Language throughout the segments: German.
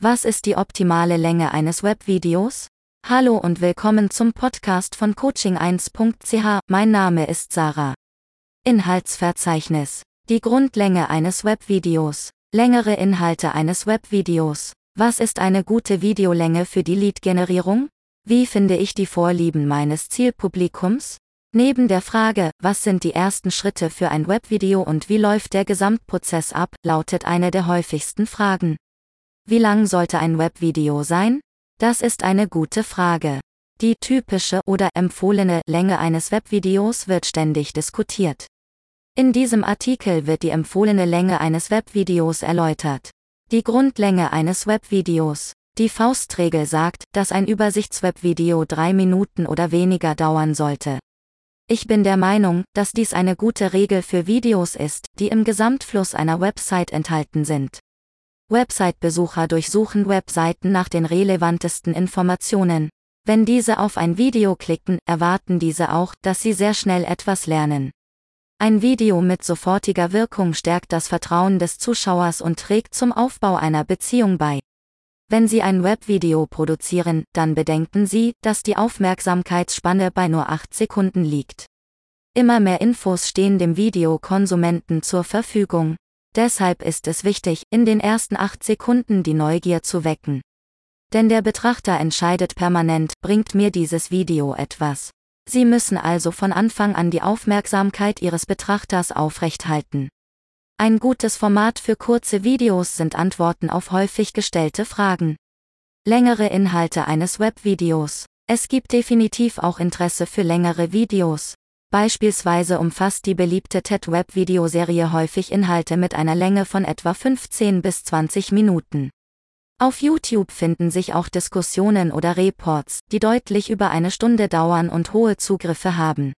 Was ist die optimale Länge eines Webvideos? Hallo und willkommen zum Podcast von coaching1.ch. Mein Name ist Sarah. Inhaltsverzeichnis. Die Grundlänge eines Webvideos. Längere Inhalte eines Webvideos. Was ist eine gute Videolänge für die Lead-Generierung? Wie finde ich die Vorlieben meines Zielpublikums? Neben der Frage, was sind die ersten Schritte für ein Webvideo und wie läuft der Gesamtprozess ab, lautet eine der häufigsten Fragen. Wie lang sollte ein Webvideo sein? Das ist eine gute Frage. Die typische oder empfohlene Länge eines Webvideos wird ständig diskutiert. In diesem Artikel wird die empfohlene Länge eines Webvideos erläutert. Die Grundlänge eines Webvideos. Die Faustregel sagt, dass ein Übersichtswebvideo drei Minuten oder weniger dauern sollte. Ich bin der Meinung, dass dies eine gute Regel für Videos ist, die im Gesamtfluss einer Website enthalten sind. Website-Besucher durchsuchen Webseiten nach den relevantesten Informationen. Wenn diese auf ein Video klicken, erwarten diese auch, dass sie sehr schnell etwas lernen. Ein Video mit sofortiger Wirkung stärkt das Vertrauen des Zuschauers und trägt zum Aufbau einer Beziehung bei. Wenn Sie ein Webvideo produzieren, dann bedenken Sie, dass die Aufmerksamkeitsspanne bei nur 8 Sekunden liegt. Immer mehr Infos stehen dem Videokonsumenten zur Verfügung. Deshalb ist es wichtig, in den ersten acht Sekunden die Neugier zu wecken. Denn der Betrachter entscheidet permanent, bringt mir dieses Video etwas. Sie müssen also von Anfang an die Aufmerksamkeit Ihres Betrachters aufrechthalten. Ein gutes Format für kurze Videos sind Antworten auf häufig gestellte Fragen. Längere Inhalte eines Webvideos. Es gibt definitiv auch Interesse für längere Videos. Beispielsweise umfasst die beliebte TED-Web-Videoserie häufig Inhalte mit einer Länge von etwa 15 bis 20 Minuten. Auf YouTube finden sich auch Diskussionen oder Reports, die deutlich über eine Stunde dauern und hohe Zugriffe haben.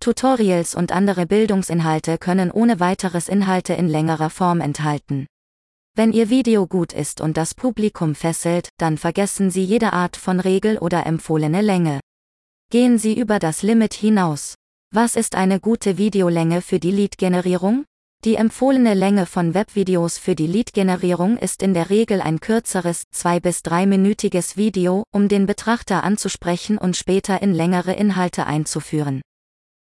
Tutorials und andere Bildungsinhalte können ohne weiteres Inhalte in längerer Form enthalten. Wenn Ihr Video gut ist und das Publikum fesselt, dann vergessen Sie jede Art von Regel oder empfohlene Länge. Gehen Sie über das Limit hinaus. Was ist eine gute Videolänge für die Lead-Generierung? Die empfohlene Länge von Webvideos für die Lead-Generierung ist in der Regel ein kürzeres, zwei- bis dreiminütiges Video, um den Betrachter anzusprechen und später in längere Inhalte einzuführen.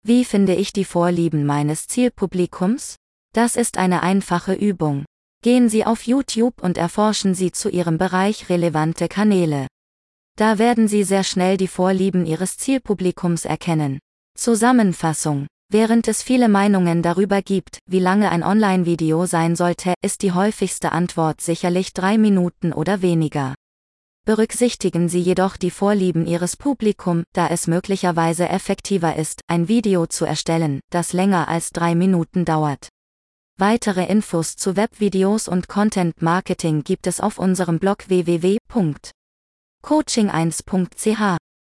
Wie finde ich die Vorlieben meines Zielpublikums? Das ist eine einfache Übung. Gehen Sie auf YouTube und erforschen Sie zu Ihrem Bereich relevante Kanäle. Da werden Sie sehr schnell die Vorlieben Ihres Zielpublikums erkennen. Zusammenfassung. Während es viele Meinungen darüber gibt, wie lange ein Online-Video sein sollte, ist die häufigste Antwort sicherlich drei Minuten oder weniger. Berücksichtigen Sie jedoch die Vorlieben Ihres Publikum, da es möglicherweise effektiver ist, ein Video zu erstellen, das länger als drei Minuten dauert. Weitere Infos zu Webvideos und Content Marketing gibt es auf unserem Blog www.coaching1.ch.